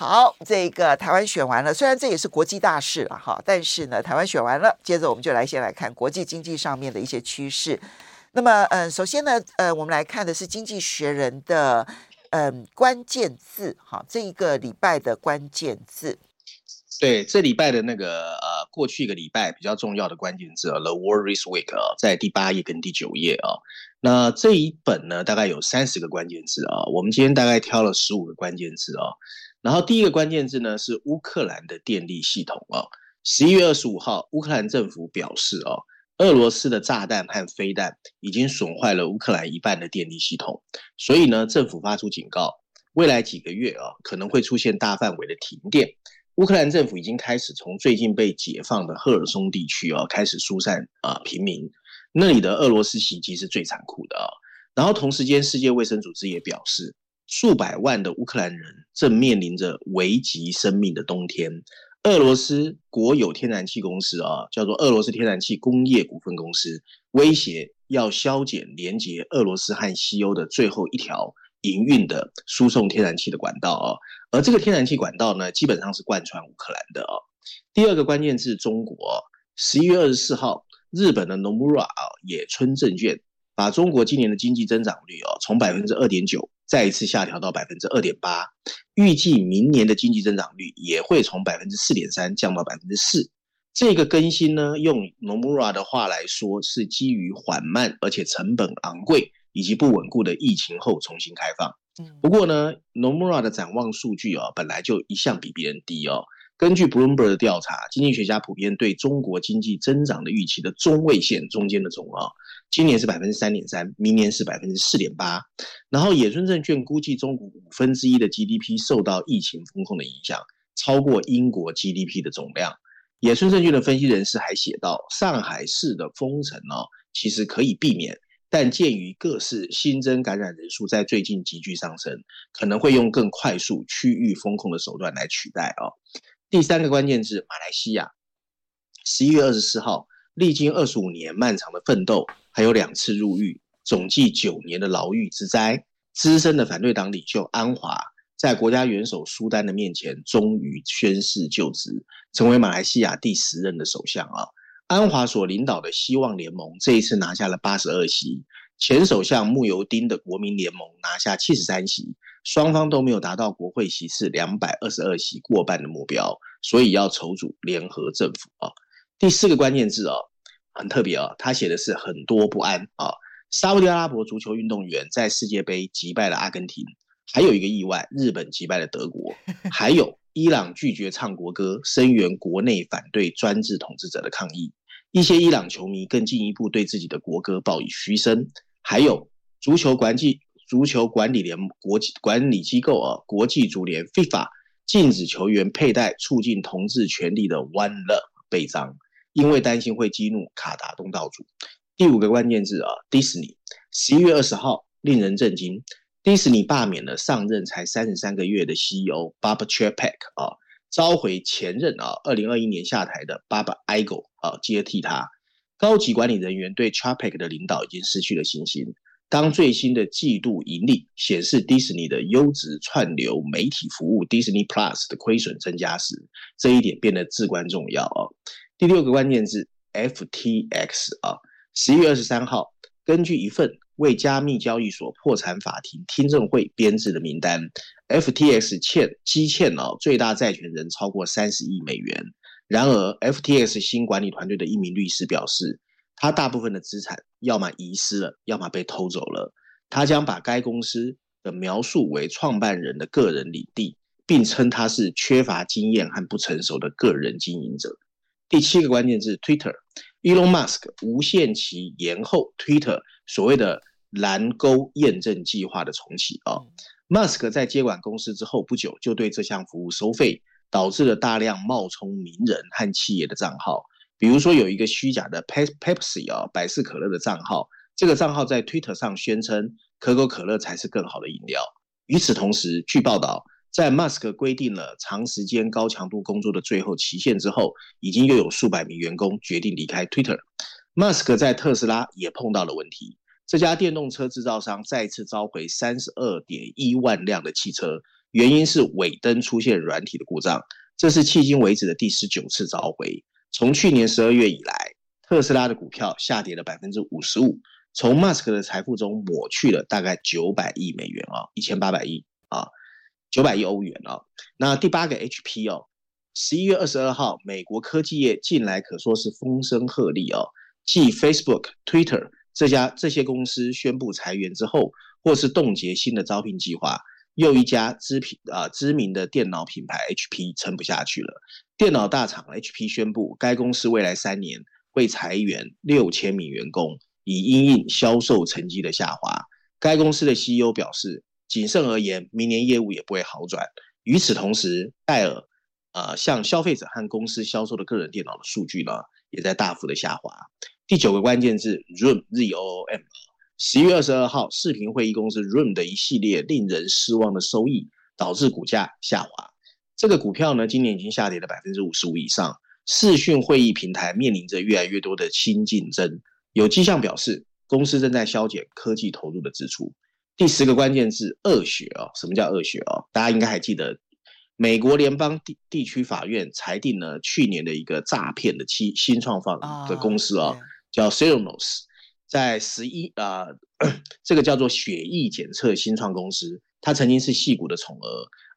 好，这个台湾选完了，虽然这也是国际大事了哈，但是呢，台湾选完了，接着我们就来先来看国际经济上面的一些趋势。那么，嗯、首先呢，呃，我们来看的是《经济学人》的嗯关键字，哈，这一个礼拜的关键字。对，这礼拜的那个呃，过去一个礼拜比较重要的关键字啊，The World This Week 啊，在第八页跟第九页啊。那这一本呢，大概有三十个关键字啊，我们今天大概挑了十五个关键字啊。然后第一个关键字呢是乌克兰的电力系统哦。十一月二十五号，乌克兰政府表示哦，俄罗斯的炸弹和飞弹已经损坏了乌克兰一半的电力系统，所以呢，政府发出警告，未来几个月啊可能会出现大范围的停电。乌克兰政府已经开始从最近被解放的赫尔松地区哦开始疏散啊平民，那里的俄罗斯袭击是最残酷的啊。然后同时间，世界卫生组织也表示。数百万的乌克兰人正面临着危及生命的冬天。俄罗斯国有天然气公司啊，叫做俄罗斯天然气工业股份公司，威胁要削减连接俄罗斯和西欧的最后一条营运的输送天然气的管道啊。而这个天然气管道呢，基本上是贯穿乌克兰的啊。第二个关键字，中国。十一月二十四号，日本的 Nomura 啊，野村证券把中国今年的经济增长率哦，从百分之二点九。再一次下调到百分之二点八，预计明年的经济增长率也会从百分之四点三降到百分之四。这个更新呢，用 Nomura 的话来说，是基于缓慢而且成本昂贵以及不稳固的疫情后重新开放。不过呢，Nomura 的展望数据啊，本来就一向比别人低哦。根据 Bloomberg 的调查，经济学家普遍对中国经济增长的预期的中位线中间的总啊，今年是百分之三点三，明年是百分之四点八。然后野村证券估计中国五分之一的 GDP 受到疫情封控的影响，超过英国 GDP 的总量。野村证券的分析人士还写道，上海市的封城呢，其实可以避免，但鉴于各市新增感染人数在最近急剧上升，可能会用更快速区域封控的手段来取代啊。第三个关键字，马来西亚，十一月二十四号，历经二十五年漫长的奋斗，还有两次入狱，总计九年的牢狱之灾，资深的反对党领袖安华，在国家元首苏丹的面前，终于宣誓就职，成为马来西亚第十任的首相啊。安华所领导的希望联盟这一次拿下了八十二席，前首相慕尤丁的国民联盟拿下七十三席。双方都没有达到国会席次两百二十二席过半的目标，所以要筹组联合政府啊。第四个关键字啊，很特别啊，他写的是很多不安啊。沙乌地阿拉伯足球运动员在世界杯击败了阿根廷，还有一个意外，日本击败了德国，还有伊朗拒绝唱国歌，声援国内反对专制统治者的抗议。一些伊朗球迷更进一步对自己的国歌报以嘘声，还有足球管理。足球管理联盟国际管理机构啊，国际足联 FIFA 禁止球员佩戴促进同志权利的 One Love 背章，因为担心会激怒卡达东道主。第五个关键字啊，迪士尼。十一月二十号，令人震惊，迪士尼罢免了上任才三十三个月的 CEO Bob Chapek 啊，召回前任啊，二零二一年下台的 Bob Iger 啊接替他。高级管理人员对 Chapek 的领导已经失去了信心。当最新的季度盈利显示迪士尼的优质串流媒体服务 Disney Plus 的亏损增加时，这一点变得至关重要啊。第六个关键字 FTX 啊，十一月二十三号，根据一份为加密交易所破产法庭听证会编制的名单，FTX 欠积欠啊最大债权人超过三十亿美元。然而，FTX 新管理团队的一名律师表示，他大部分的资产要么遗失了，要么被偷走了。他将把该公司的描述为创办人的个人领地，并称他是缺乏经验和不成熟的个人经营者。第七个关键字：Twitter，Elon Musk 无限期延后 Twitter 所谓的蓝勾验证计划的重启啊。Musk 在接管公司之后不久，就对这项服务收费。导致了大量冒充名人和企业的账号，比如说有一个虚假的 Pepsi 啊，百事可乐的账号，这个账号在 Twitter 上宣称可口可乐才是更好的饮料。与此同时，据报道，在 Musk 规定了长时间高强度工作的最后期限之后，已经又有数百名员工决定离开 Twitter。Musk 在特斯拉也碰到了问题，这家电动车制造商再次召回三十二点一万辆的汽车。原因是尾灯出现软体的故障，这是迄今为止的第十九次召回。从去年十二月以来，特斯拉的股票下跌了百分之五十五，从马斯克的财富中抹去了大概九百亿美元啊，一千八百亿啊，九百亿欧元哦。那第八个 HP 哦，十一月二十二号，美国科技业近来可说是风声鹤唳哦，继 Facebook、Twitter 这家这些公司宣布裁员之后，或是冻结新的招聘计划。又一家知品啊知名的电脑品牌 HP 撑不下去了。电脑大厂 HP 宣布，该公司未来三年会裁员六千名员工，以因应销售成绩的下滑。该公司的 CEO 表示，谨慎而言，明年业务也不会好转。与此同时，戴尔呃向消费者和公司销售的个人电脑的数据呢，也在大幅的下滑。第九个关键字：Room Z O O M。十一月二十二号，视频会议公司 Room 的一系列令人失望的收益，导致股价下滑。这个股票呢，今年已经下跌了百分之五十五以上。视讯会议平台面临着越来越多的新竞争，有迹象表示公司正在削减科技投入的支出。第十个关键字：恶血哦。什么叫恶血哦？大家应该还记得，美国联邦地地区法院裁定了去年的一个诈骗的新新创方的公司啊，叫 Theranos。在十一啊，这个叫做血液检测新创公司，它曾经是戏骨的宠儿，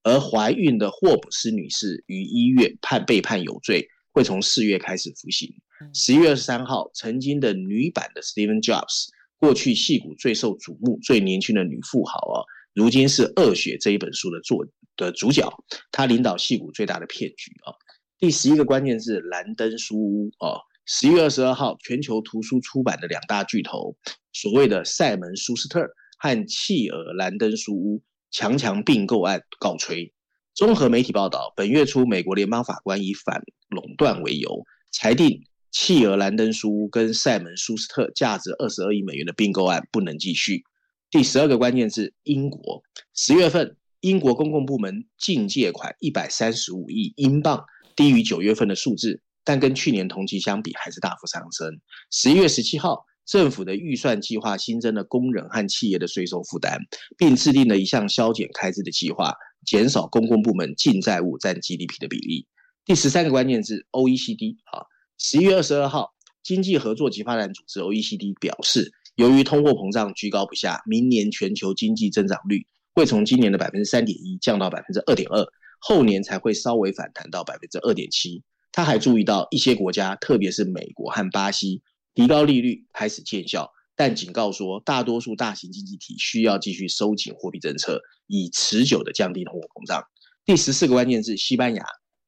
而怀孕的霍普斯女士于一月判被判有罪，会从四月开始服刑。十一月二十三号，曾经的女版的 Steven Jobs，过去戏骨最受瞩目、最年轻的女富豪啊，如今是《恶血》这一本书的作的主角，她领导戏骨最大的骗局啊。第十一个关键是兰登书屋啊。十一月二十二号，全球图书出版的两大巨头，所谓的塞门舒斯特和契尔兰登书屋强强并购案告吹。综合媒体报道，本月初，美国联邦法官以反垄断为由，裁定契尔兰登书屋跟塞门舒斯特价值二十二亿美元的并购案不能继续。第十二个关键字：英国。十月份，英国公共部门净借款一百三十五亿英镑，低于九月份的数字。但跟去年同期相比，还是大幅上升。十一月十七号，政府的预算计划新增了工人和企业的税收负担，并制定了一项削减开支的计划，减少公共部门净债务占 GDP 的比例。第十三个关键字：OECD。啊，十一月二十二号，经济合作及发展组织 OECD 表示，由于通货膨胀居高不下，明年全球经济增长率会从今年的百分之三点一降到百分之二点二，后年才会稍微反弹到百分之二点七。他还注意到一些国家，特别是美国和巴西，提高利率开始见效，但警告说，大多数大型经济体需要继续收紧货币政策，以持久的降低通货膨胀。第十四个关键字：西班牙。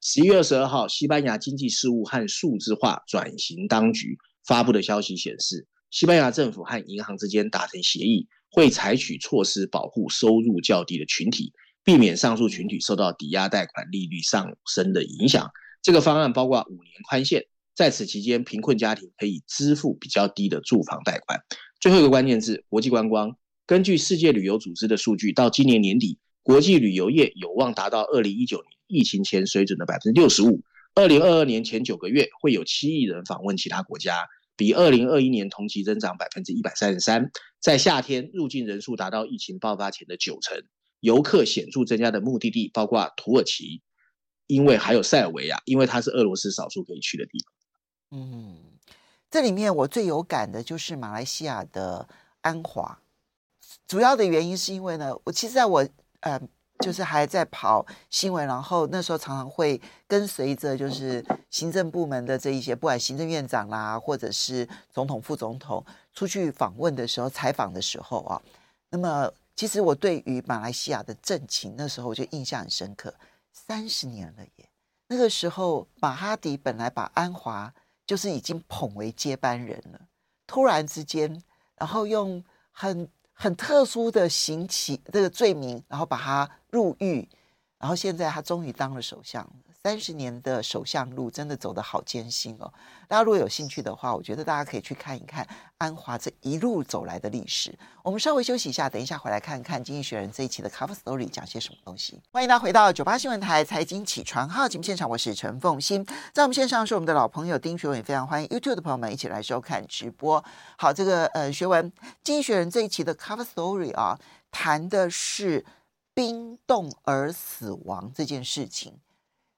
十一月二十二号，西班牙经济事务和数字化转型当局发布的消息显示，西班牙政府和银行之间达成协议，会采取措施保护收入较低的群体，避免上述群体受到抵押贷款利率上升的影响。这个方案包括五年宽限，在此期间，贫困家庭可以支付比较低的住房贷款。最后一个关键字：国际观光。根据世界旅游组织的数据，到今年年底，国际旅游业有望达到二零一九年疫情前水准的百分之六十五。二零二二年前九个月，会有七亿人访问其他国家，比二零二一年同期增长百分之一百三十三。在夏天，入境人数达到疫情爆发前的九成。游客显著增加的目的地包括土耳其。因为还有塞尔维亚，因为它是俄罗斯少数可以去的地方。嗯，这里面我最有感的就是马来西亚的安华，主要的原因是因为呢，我其实在我呃就是还在跑新闻，然后那时候常常会跟随着就是行政部门的这一些，不管行政院长啦，或者是总统、副总统出去访问的时候、采访的时候啊，那么其实我对于马来西亚的政情那时候我就印象很深刻。三十年了耶，那个时候马哈迪本来把安华就是已经捧为接班人了，突然之间，然后用很。很特殊的刑期，这个罪名，然后把他入狱，然后现在他终于当了首相。三十年的首相路真的走得好艰辛哦！大家如果有兴趣的话，我觉得大家可以去看一看安华这一路走来的历史。我们稍微休息一下，等一下回来看看《经济学人》这一期的 Cover Story 讲些什么东西。欢迎大家回到九八新闻台财经起床号节目现场，我是陈凤欣，在我们线上是我们的老朋友丁学文，也非常欢迎 YouTube 的朋友们一起来收看直播。好，这个呃学文《经济学人》这一期的 Cover Story 啊，谈的是冰冻而死亡这件事情。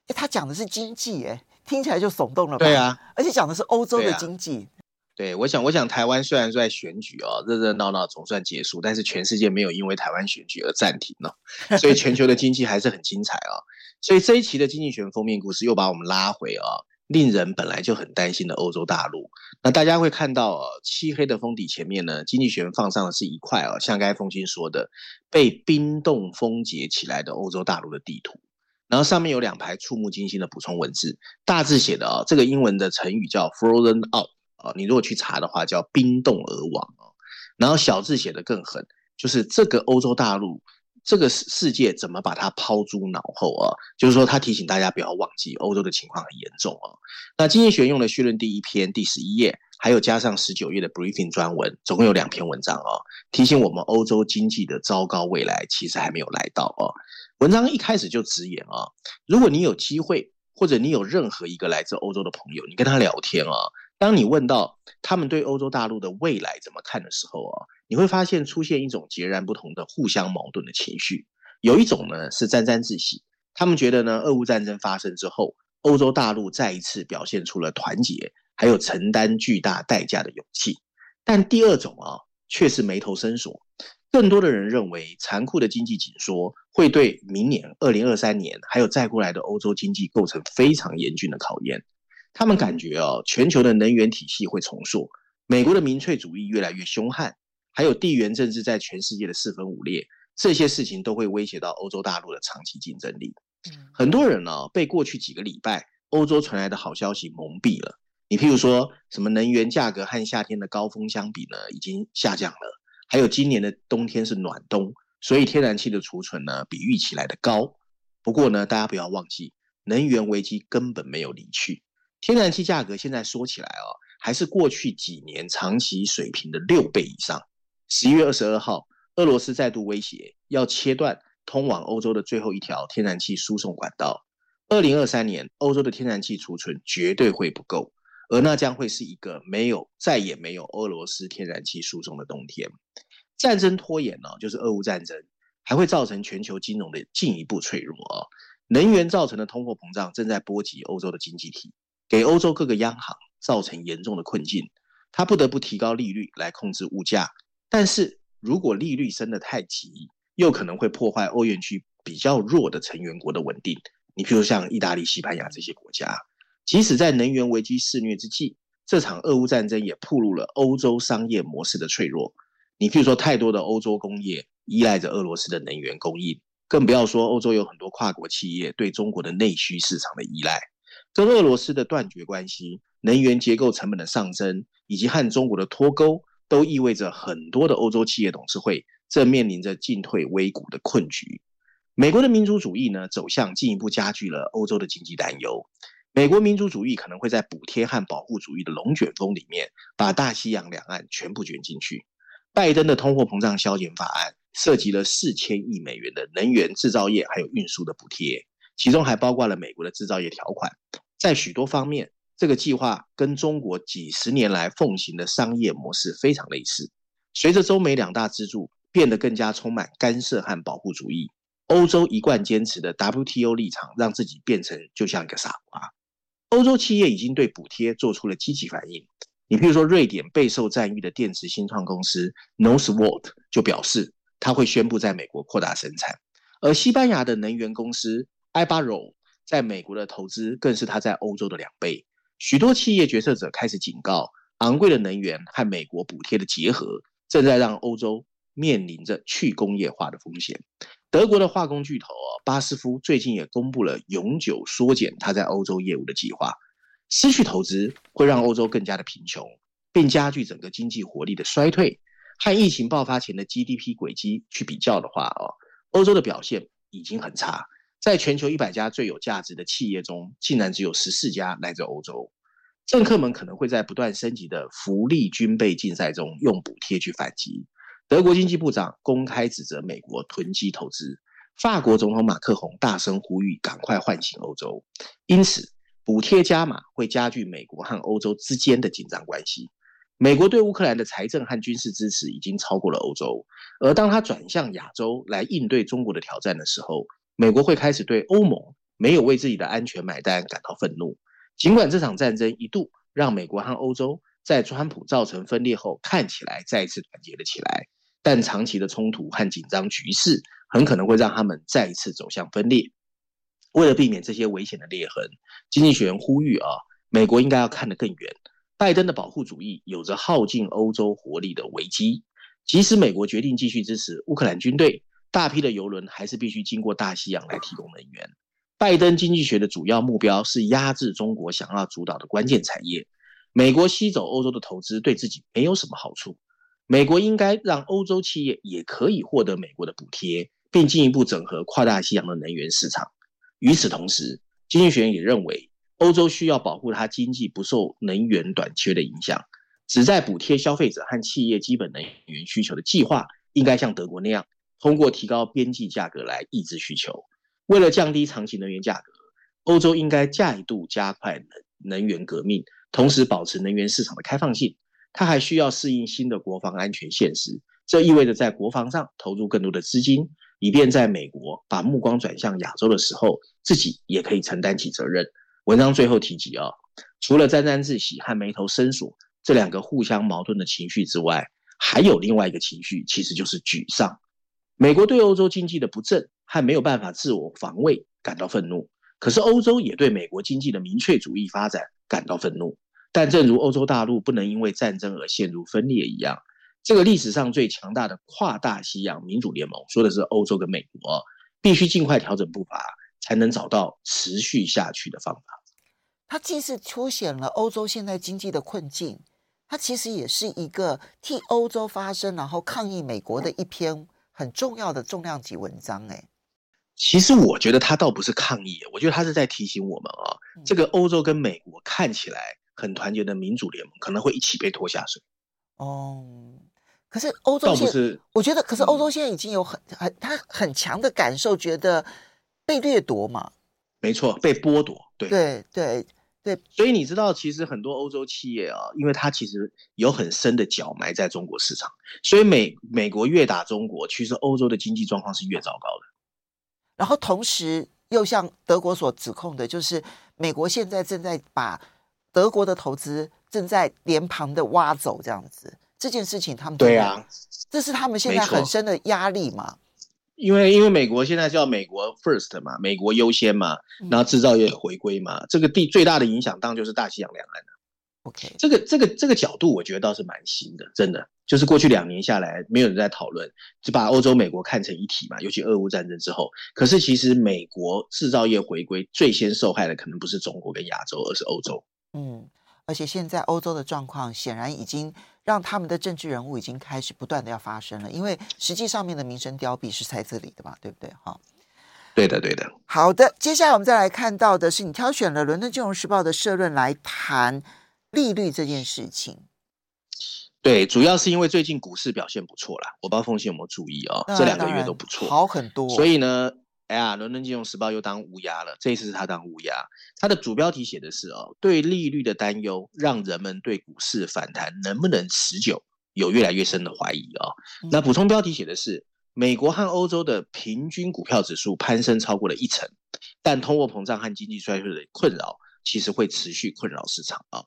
哎，他讲的是经济，哎，听起来就耸动了吧？对啊，而且讲的是欧洲的经济。对，我想，我想台湾虽然在选举哦，热热闹闹总算结束，但是全世界没有因为台湾选举而暂停了，所以全球的经济还是很精彩啊。所以这一期的经济学人封面故事又把我们拉回啊，令人本来就很担心的欧洲大陆。那大家会看到啊，漆黑的封底前面呢，经济学人放上的是一块啊，像刚才凤馨说的，被冰冻封结起来的欧洲大陆的地图。然后上面有两排触目惊心的补充文字，大字写的啊、哦，这个英文的成语叫 “frozen out” 啊，你如果去查的话叫“冰冻而亡”啊。然后小字写的更狠，就是这个欧洲大陆，这个世界怎么把它抛诸脑后啊？就是说，他提醒大家不要忘记，欧洲的情况很严重啊。那经济学用的序论第一篇第十一页，还有加上十九页的 briefing 专文，总共有两篇文章啊，提醒我们欧洲经济的糟糕未来其实还没有来到啊。文章一开始就直言啊，如果你有机会，或者你有任何一个来自欧洲的朋友，你跟他聊天啊，当你问到他们对欧洲大陆的未来怎么看的时候啊，你会发现出现一种截然不同的互相矛盾的情绪。有一种呢是沾沾自喜，他们觉得呢，俄乌战争发生之后，欧洲大陆再一次表现出了团结，还有承担巨大代价的勇气。但第二种啊，却是眉头深锁。更多的人认为，残酷的经济紧缩会对明年二零二三年还有再过来的欧洲经济构成非常严峻的考验。他们感觉哦，全球的能源体系会重塑，美国的民粹主义越来越凶悍，还有地缘政治在全世界的四分五裂，这些事情都会威胁到欧洲大陆的长期竞争力。很多人呢，被过去几个礼拜欧洲传来的好消息蒙蔽了。你譬如说什么能源价格和夏天的高峰相比呢，已经下降了。还有今年的冬天是暖冬，所以天然气的储存呢比预期来的高。不过呢，大家不要忘记，能源危机根本没有离去。天然气价格现在说起来哦，还是过去几年长期水平的六倍以上。十一月二十二号，俄罗斯再度威胁要切断通往欧洲的最后一条天然气输送管道。二零二三年，欧洲的天然气储存绝对会不够。而那将会是一个没有、再也没有俄罗斯天然气输送的冬天。战争拖延呢，就是俄乌战争，还会造成全球金融的进一步脆弱啊。能源造成的通货膨胀正在波及欧洲的经济体，给欧洲各个央行造成严重的困境。它不得不提高利率来控制物价，但是如果利率升得太急，又可能会破坏欧元区比较弱的成员国的稳定。你譬如像意大利、西班牙这些国家。即使在能源危机肆虐之际，这场俄乌战争也暴露了欧洲商业模式的脆弱。你譬如说，太多的欧洲工业依赖着俄罗斯的能源供应，更不要说欧洲有很多跨国企业对中国的内需市场的依赖。跟俄罗斯的断绝关系、能源结构成本的上升，以及和中国的脱钩，都意味着很多的欧洲企业董事会正面临着进退维谷的困局。美国的民主主义呢，走向进一步加剧了欧洲的经济担忧。美国民主主义可能会在补贴和保护主义的龙卷风里面，把大西洋两岸全部卷进去。拜登的通货膨胀削减法案涉及了四千亿美元的能源制造业还有运输的补贴，其中还包括了美国的制造业条款。在许多方面，这个计划跟中国几十年来奉行的商业模式非常类似。随着中美两大支柱变得更加充满干涉和保护主义，欧洲一贯坚持的 WTO 立场让自己变成就像一个傻瓜。欧洲企业已经对补贴做出了积极反应。你比如说，瑞典备受赞誉的电池新创公司 Northvolt 就表示，他会宣布在美国扩大生产。而西班牙的能源公司 Ibarro 在美国的投资更是它在欧洲的两倍。许多企业决策者开始警告，昂贵的能源和美国补贴的结合，正在让欧洲面临着去工业化的风险。德国的化工巨头巴斯夫最近也公布了永久缩减它在欧洲业务的计划。失去投资会让欧洲更加的贫穷，并加剧整个经济活力的衰退。和疫情爆发前的 GDP 轨迹去比较的话，哦，欧洲的表现已经很差。在全球一百家最有价值的企业中，竟然只有十四家来自欧洲。政客们可能会在不断升级的福利军备竞赛中用补贴去反击。德国经济部长公开指责美国囤积投资。法国总统马克宏大声呼吁赶快唤醒欧洲。因此，补贴加码会加剧美国和欧洲之间的紧张关系。美国对乌克兰的财政和军事支持已经超过了欧洲，而当他转向亚洲来应对中国的挑战的时候，美国会开始对欧盟没有为自己的安全买单感到愤怒。尽管这场战争一度让美国和欧洲在川普造成分裂后看起来再次团结了起来，但长期的冲突和紧张局势很可能会让他们再一次走向分裂。为了避免这些危险的裂痕，经济学人呼吁啊，美国应该要看得更远。拜登的保护主义有着耗尽欧洲活力的危机。即使美国决定继续支持乌克兰军队，大批的油轮还是必须经过大西洋来提供能源。拜登经济学的主要目标是压制中国想要主导的关键产业。美国吸走欧洲的投资对自己没有什么好处。美国应该让欧洲企业也可以获得美国的补贴，并进一步整合跨大西洋的能源市场。与此同时，经济学也认为。欧洲需要保护它经济不受能源短缺的影响，旨在补贴消费者和企业基本能源需求的计划，应该像德国那样，通过提高边际价格来抑制需求。为了降低长期能源价格，欧洲应该再度加快能能源革命，同时保持能源市场的开放性。它还需要适应新的国防安全现实，这意味着在国防上投入更多的资金，以便在美国把目光转向亚洲的时候，自己也可以承担起责任。文章最后提及啊，除了沾沾自喜和眉头深锁这两个互相矛盾的情绪之外，还有另外一个情绪，其实就是沮丧。美国对欧洲经济的不振和没有办法自我防卫感到愤怒，可是欧洲也对美国经济的民粹主义发展感到愤怒。但正如欧洲大陆不能因为战争而陷入分裂一样，这个历史上最强大的跨大西洋民主联盟，说的是欧洲跟美国，必须尽快调整步伐，才能找到持续下去的方法。它既是凸显了欧洲现在经济的困境，它其实也是一个替欧洲发声，然后抗议美国的一篇很重要的重量级文章。哎，其实我觉得它倒不是抗议，我觉得它是在提醒我们啊，这个欧洲跟美国看起来很团结的民主联盟，可能会一起被拖下水。哦，可是欧洲现在，我觉得，可是欧洲现在已经有很很他很强的感受，觉得被掠夺嘛。没错，被剥夺。对对对。对，所以你知道，其实很多欧洲企业啊，因为它其实有很深的脚埋在中国市场，所以美美国越打中国，其实欧洲的经济状况是越糟糕的。然后同时又像德国所指控的，就是美国现在正在把德国的投资正在连旁的挖走，这样子，这件事情他们对啊，这是他们现在很深的压力嘛。因为因为美国现在叫美国 first 嘛，美国优先嘛，然后制造业回归嘛，嗯、这个地最大的影响当然就是大西洋两岸了。OK，这个这个这个角度我觉得倒是蛮新的，真的就是过去两年下来没有人在讨论，就把欧洲美国看成一体嘛，尤其俄乌战争之后。可是其实美国制造业回归最先受害的可能不是中国跟亚洲，而是欧洲。嗯，而且现在欧洲的状况显然已经。让他们的政治人物已经开始不断的要发声了，因为实际上面的民生凋敝是在这里的嘛，对不对？哈，对的，对的。好的，接下来我们再来看到的是，你挑选了《伦敦金融时报》的社论来谈利率这件事情。对，主要是因为最近股市表现不错啦，我不知道凤馨有没有注意啊、哦？这两个月都不错，好很多。所以呢。哎呀，伦敦金融时报又当乌鸦了。这一次是他当乌鸦，他的主标题写的是哦，对利率的担忧让人们对股市反弹能不能持久有越来越深的怀疑啊、哦。那补充标题写的是，美国和欧洲的平均股票指数攀升超过了一成，但通货膨胀和经济衰退的困扰其实会持续困扰市场啊。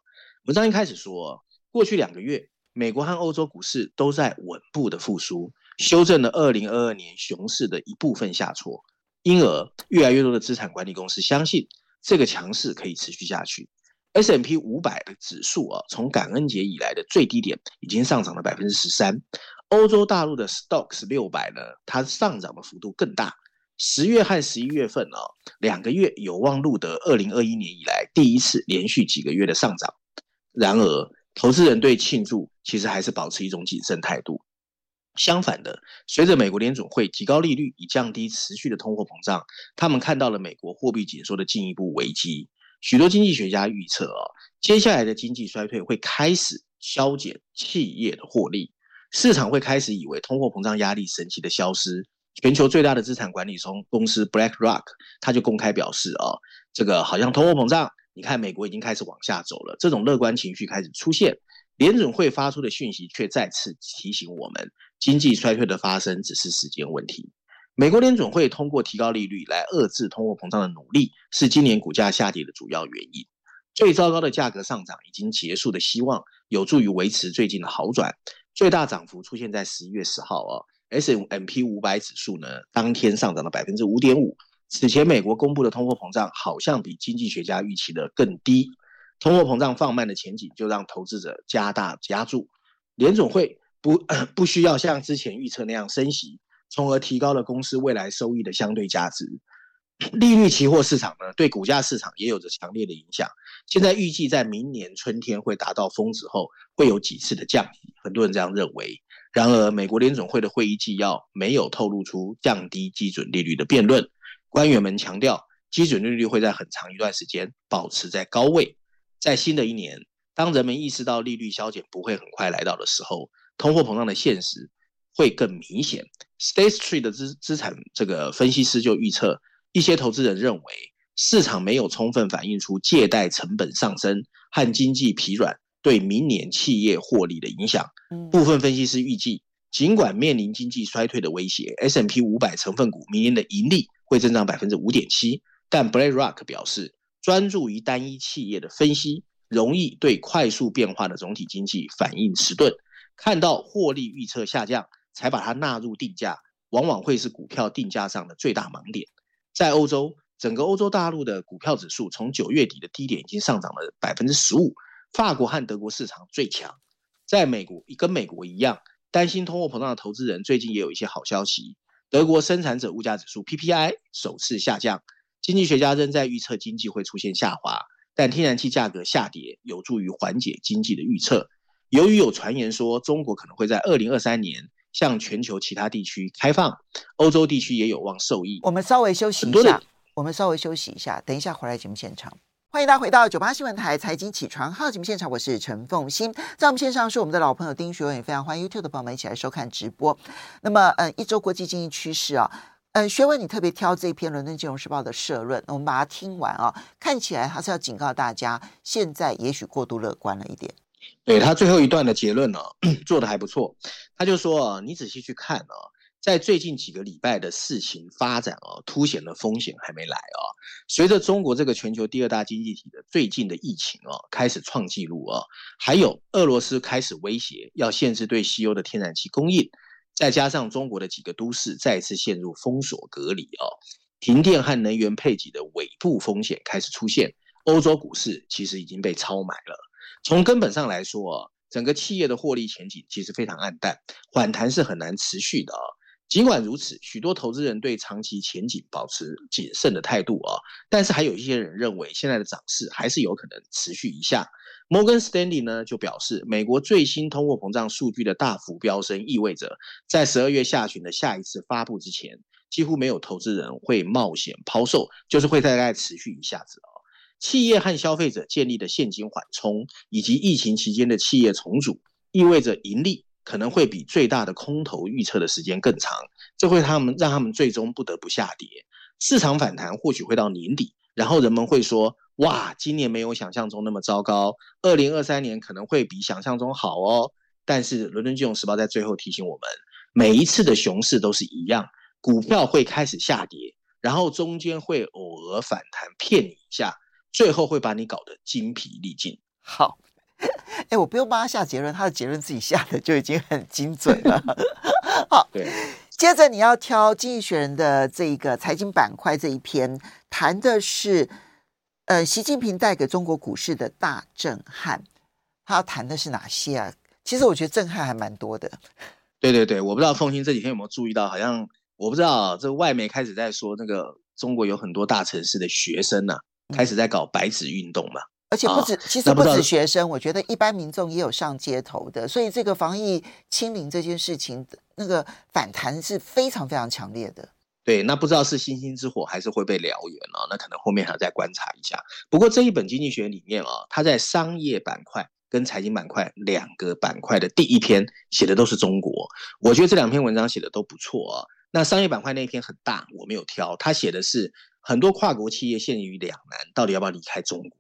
文章一开始说，过去两个月，美国和欧洲股市都在稳步的复苏。修正了二零二二年熊市的一部分下挫，因而越来越多的资产管理公司相信这个强势可以持续下去。S M P 五百的指数啊，从感恩节以来的最低点已经上涨了百分之十三。欧洲大陆的 Stocks 六百呢，它上涨的幅度更大。十月和十一月份啊，两个月有望录得二零二一年以来第一次连续几个月的上涨。然而，投资人对庆祝其实还是保持一种谨慎态度。相反的，随着美国联准会提高利率以降低持续的通货膨胀，他们看到了美国货币紧缩的进一步危机。许多经济学家预测啊，接下来的经济衰退会开始削减企业的获利，市场会开始以为通货膨胀压力神奇的消失。全球最大的资产管理公司 BlackRock，他就公开表示啊，这个好像通货膨胀，你看美国已经开始往下走了，这种乐观情绪开始出现。联准会发出的讯息却再次提醒我们，经济衰退的发生只是时间问题。美国联准会通过提高利率来遏制通货膨胀的努力，是今年股价下跌的主要原因。最糟糕的价格上涨已经结束的希望，有助于维持最近的好转。最大涨幅出现在十一月十号啊，S M P 五百指数呢，当天上涨了百分之五点五。此前美国公布的通货膨胀好像比经济学家预期的更低。通货膨胀放慢的前景，就让投资者加大加注。联准会不 不需要像之前预测那样升息，从而提高了公司未来收益的相对价值。利率期货市场呢，对股价市场也有着强烈的影响。现在预计在明年春天会达到峰值后，会有几次的降息，很多人这样认为。然而，美国联总会的会议纪要没有透露出降低基准利率的辩论。官员们强调，基准利率会在很长一段时间保持在高位。在新的一年，当人们意识到利率削减不会很快来到的时候，通货膨胀的现实会更明显。State Street 的资资产这个分析师就预测，一些投资人认为市场没有充分反映出借贷成本上升和经济疲软对明年企业获利的影响。部分分析师预计，尽管面临经济衰退的威胁，S&P 五百成分股明年的盈利会增长百分之五点七，但 BlackRock 表示。专注于单一企业的分析，容易对快速变化的总体经济反应迟钝。看到获利预测下降，才把它纳入定价，往往会是股票定价上的最大盲点。在欧洲，整个欧洲大陆的股票指数从九月底的低点已经上涨了百分之十五。法国和德国市场最强。在美国，跟美国一样，担心通货膨胀的投资人最近也有一些好消息。德国生产者物价指数 PPI 首次下降。经济学家仍在预测经济会出现下滑，但天然气价格下跌有助于缓解经济的预测。由于有传言说中国可能会在二零二三年向全球其他地区开放，欧洲地区也有望受益。我们稍微休息一下，我们稍微休息一下，等一下回来节目现场。欢迎大家回到九八新闻台财经起床号节目现场，我是陈凤欣，在我们线上是我们的老朋友丁学文，也非常欢迎 YouTube 的朋友们一起来收看直播。那么，嗯，一周国际经济趋势啊。嗯，学文，你特别挑这一篇《伦敦金融时报》的社论，我们把它听完啊。看起来他是要警告大家，现在也许过度乐观了一点。对，他最后一段的结论呢，做得还不错。他就说啊，你仔细去看啊，在最近几个礼拜的事情发展啊，凸显了风险还没来啊。随着中国这个全球第二大经济体的最近的疫情啊开始创纪录啊，还有俄罗斯开始威胁要限制对西欧的天然气供应。再加上中国的几个都市再次陷入封锁隔离哦，停电和能源配给的尾部风险开始出现。欧洲股市其实已经被超买了。从根本上来说，整个企业的获利前景其实非常黯淡，反弹是很难持续的啊。尽管如此，许多投资人对长期前景保持谨慎的态度啊，但是还有一些人认为现在的涨势还是有可能持续一下。摩根斯丹利呢就表示，美国最新通货膨胀数据的大幅飙升，意味着在十二月下旬的下一次发布之前，几乎没有投资人会冒险抛售，就是会大概持续一下子啊。企业和消费者建立的现金缓冲，以及疫情期间的企业重组，意味着盈利可能会比最大的空头预测的时间更长，这会他们让他们最终不得不下跌。市场反弹或许会到年底，然后人们会说。哇，今年没有想象中那么糟糕，二零二三年可能会比想象中好哦。但是，伦敦金融时报在最后提醒我们，每一次的熊市都是一样，股票会开始下跌，然后中间会偶尔反弹骗你一下，最后会把你搞得精疲力尽。好，哎，我不用帮他下结论，他的结论自己下的就已经很精准了。好，对。接着你要挑《经济学人》的这个财经板块这一篇，谈的是呃，习近平带给中国股市的大震撼。他要谈的是哪些啊？其实我觉得震撼还蛮多的。对对对，我不知道凤欣这几天有没有注意到，好像我不知道这个外媒开始在说那个中国有很多大城市的学生呐、啊，开始在搞白纸运动嘛。而且不止，啊、其实不止学生，我觉得一般民众也有上街头的。所以这个防疫清零这件事情，那个反弹是非常非常强烈的。对，那不知道是星星之火还是会被燎原啊？那可能后面还要再观察一下。不过这一本经济学里面啊，它在商业板块跟财经板块两个板块的第一篇写的都是中国。我觉得这两篇文章写的都不错啊。那商业板块那一篇很大，我没有挑。他写的是很多跨国企业陷于两难，到底要不要离开中国？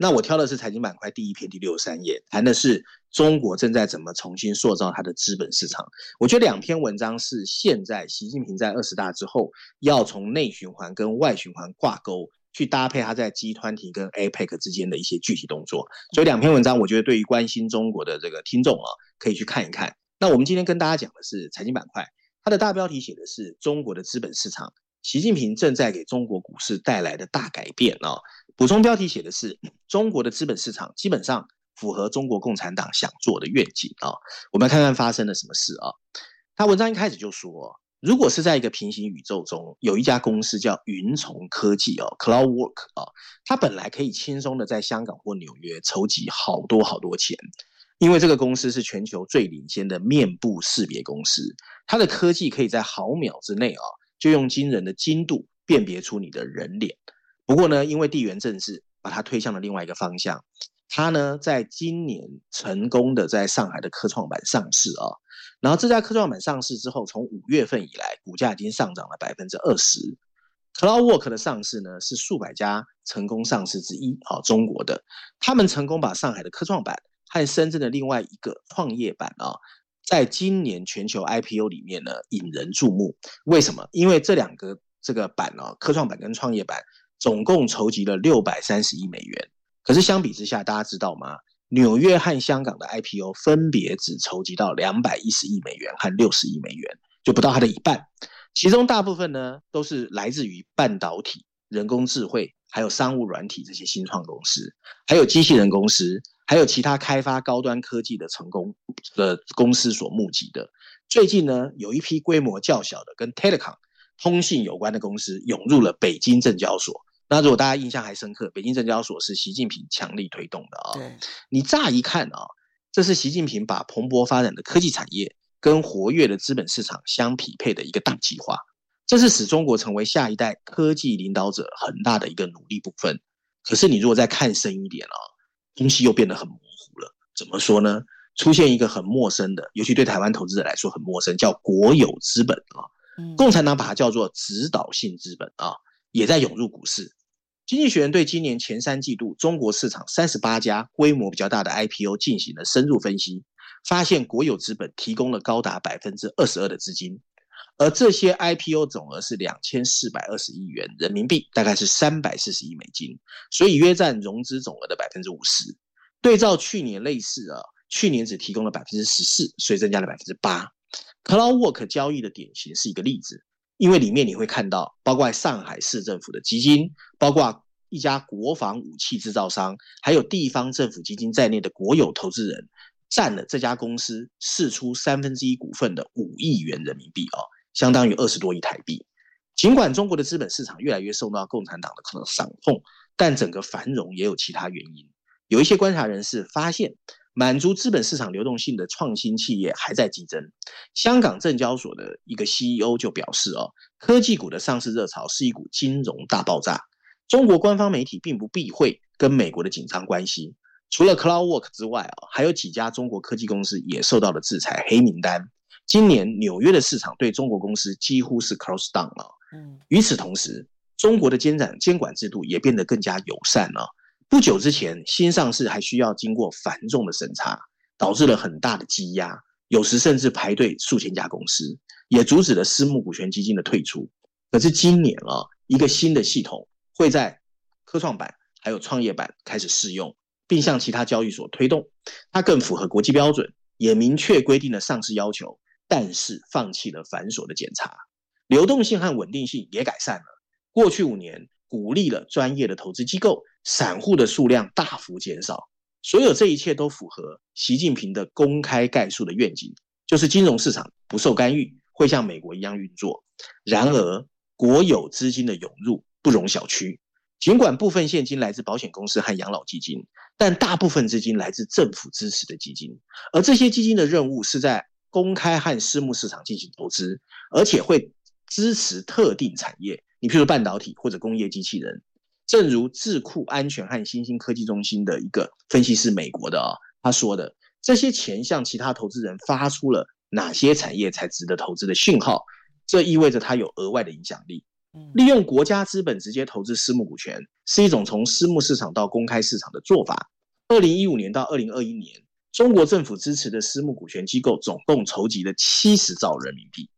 那我挑的是财经板块第一篇第六十三页，谈的是中国正在怎么重新塑造它的资本市场。我觉得两篇文章是现在习近平在二十大之后要从内循环跟外循环挂钩，去搭配他在 G20 跟 APEC 之间的一些具体动作。所以两篇文章，我觉得对于关心中国的这个听众啊，可以去看一看。那我们今天跟大家讲的是财经板块，它的大标题写的是中国的资本市场，习近平正在给中国股市带来的大改变啊。补充标题写的是中国的资本市场基本上符合中国共产党想做的愿景啊，我们看看发生了什么事啊。他文章一开始就说，如果是在一个平行宇宙中，有一家公司叫云从科技哦，CloudWork 啊，它本来可以轻松的在香港或纽约筹集好多好多钱，因为这个公司是全球最领先的面部识别公司，它的科技可以在毫秒之内啊，就用惊人的精度辨别出你的人脸。不过呢，因为地缘政治把它推向了另外一个方向，它呢在今年成功的在上海的科创板上市啊，然后这家科创板上市之后，从五月份以来，股价已经上涨了百分之二十。CloudWork 的上市呢是数百家成功上市之一啊，中国的，他们成功把上海的科创板和深圳的另外一个创业板啊，在今年全球 IPO 里面呢引人注目。为什么？因为这两个这个板啊，科创板跟创业板。总共筹集了六百三十亿美元，可是相比之下，大家知道吗？纽约和香港的 IPO 分别只筹集到两百一十亿美元和六十亿美元，就不到它的一半。其中大部分呢都是来自于半导体、人工智慧，还有商务软体这些新创公司，还有机器人公司，还有其他开发高端科技的成功的公司所募集的。最近呢，有一批规模较小的跟 Telecom 通信有关的公司涌入了北京证交所。那如果大家印象还深刻，北京证交所是习近平强力推动的啊。对，你乍一看啊，这是习近平把蓬勃发展的科技产业跟活跃的资本市场相匹配的一个大计划，这是使中国成为下一代科技领导者很大的一个努力部分。可是你如果再看深一点啊，东西又变得很模糊了。怎么说呢？出现一个很陌生的，尤其对台湾投资者来说很陌生，叫国有资本啊。共产党把它叫做指导性资本啊，也在涌入股市。经济学人对今年前三季度中国市场三十八家规模比较大的 IPO 进行了深入分析，发现国有资本提供了高达百分之二十二的资金，而这些 IPO 总额是两千四百二十亿元人民币，大概是三百四十亿美金，所以约占融资总额的百分之五十。对照去年类似啊，去年只提供了百分之十四，所以增加了百分之八。CloudWork 交易的典型是一个例子。因为里面你会看到，包括上海市政府的基金，包括一家国防武器制造商，还有地方政府基金在内的国有投资人，占了这家公司释出三分之一股份的五亿元人民币哦，相当于二十多亿台币。尽管中国的资本市场越来越受到共产党的可能掌控，但整个繁荣也有其他原因。有一些观察人士发现。满足资本市场流动性的创新企业还在激增。香港证交所的一个 CEO 就表示：“哦，科技股的上市热潮是一股金融大爆炸。”中国官方媒体并不避讳跟美国的紧张关系。除了 CloudWork 之外，啊，还有几家中国科技公司也受到了制裁黑名单。今年纽约的市场对中国公司几乎是 close down 了。嗯，与此同时，中国的监管监管制度也变得更加友善了。不久之前，新上市还需要经过繁重的审查，导致了很大的积压，有时甚至排队数千家公司，也阻止了私募股权基金的退出。可是今年啊，一个新的系统会在科创板还有创业板开始试用，并向其他交易所推动。它更符合国际标准，也明确规定了上市要求，但是放弃了繁琐的检查，流动性和稳定性也改善了。过去五年，鼓励了专业的投资机构，散户的数量大幅减少。所有这一切都符合习近平的公开概述的愿景，就是金融市场不受干预，会像美国一样运作。然而，国有资金的涌入不容小觑。尽管部分现金来自保险公司和养老基金，但大部分资金来自政府支持的基金，而这些基金的任务是在公开和私募市场进行投资，而且会支持特定产业，你譬如半导体或者工业机器人。正如智库安全和新兴科技中心的一个分析师，美国的啊，他说的，这些钱向其他投资人发出了哪些产业才值得投资的讯号，这意味着它有额外的影响力。利用国家资本直接投资私募股权是一种从私募市场到公开市场的做法。二零一五年到二零二一年，中国政府支持的私募股权机构总共筹集了七十兆人民币。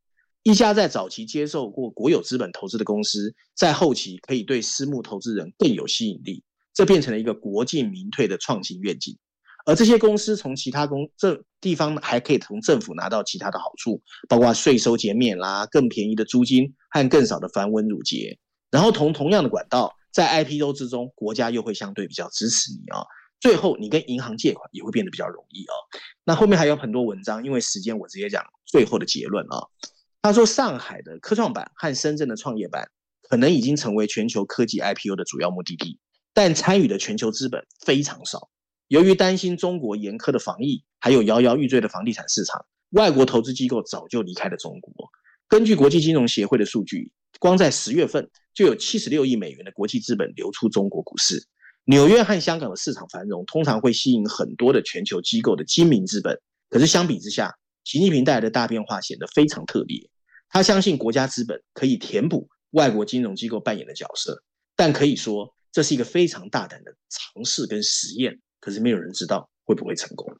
一家在早期接受过国有资本投资的公司，在后期可以对私募投资人更有吸引力，这变成了一个国进民退的创新愿景。而这些公司从其他公这地方还可以从政府拿到其他的好处，包括税收减免啦、更便宜的租金和更少的繁文缛节。然后同同样的管道，在 IPO 之中，国家又会相对比较支持你啊。最后你跟银行借款也会变得比较容易啊。那后面还有很多文章，因为时间我直接讲最后的结论啊。他说，上海的科创板和深圳的创业板可能已经成为全球科技 IPO 的主要目的地，但参与的全球资本非常少。由于担心中国严苛的防疫，还有摇摇欲坠的房地产市场，外国投资机构早就离开了中国。根据国际金融协会的数据，光在十月份就有七十六亿美元的国际资本流出中国股市。纽约和香港的市场繁荣通常会吸引很多的全球机构的精明资本，可是相比之下，习近平带来的大变化显得非常特别。他相信国家资本可以填补外国金融机构扮演的角色，但可以说这是一个非常大胆的尝试跟实验。可是没有人知道会不会成功。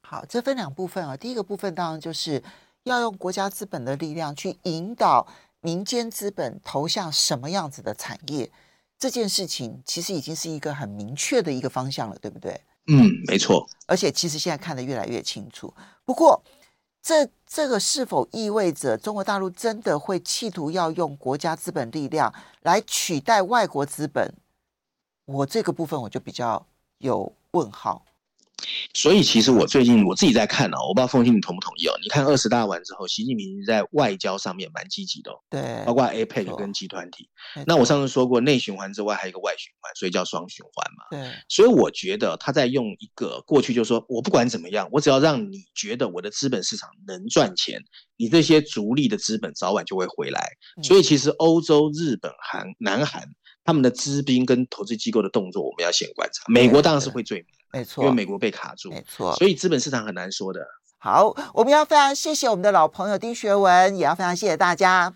好，这分两部分啊。第一个部分当然就是要用国家资本的力量去引导民间资本投向什么样子的产业，这件事情其实已经是一个很明确的一个方向了，对不对？嗯，没错。而且其实现在看得越来越清楚。不过，这这个是否意味着中国大陆真的会企图要用国家资本力量来取代外国资本？我这个部分我就比较有。问号，所以其实我最近我自己在看呢、啊，我不知道凤馨你同不同意哦？你看二十大完之后，习近平在外交上面蛮积极的、哦，对，包括 APEC 跟集团体。那我上次说过，内循环之外还有一个外循环，所以叫双循环嘛。对，所以我觉得他在用一个过去就说，我不管怎么样，我只要让你觉得我的资本市场能赚钱，你这些逐利的资本早晚就会回来。所以其实欧洲、日本、韩、南韩。他们的资金跟投资机构的动作，我们要先观察。美国当然是会最没错，因为美国被卡住，没错，所以资本市场很难说的。好，我们要非常谢谢我们的老朋友丁学文，也要非常谢谢大家。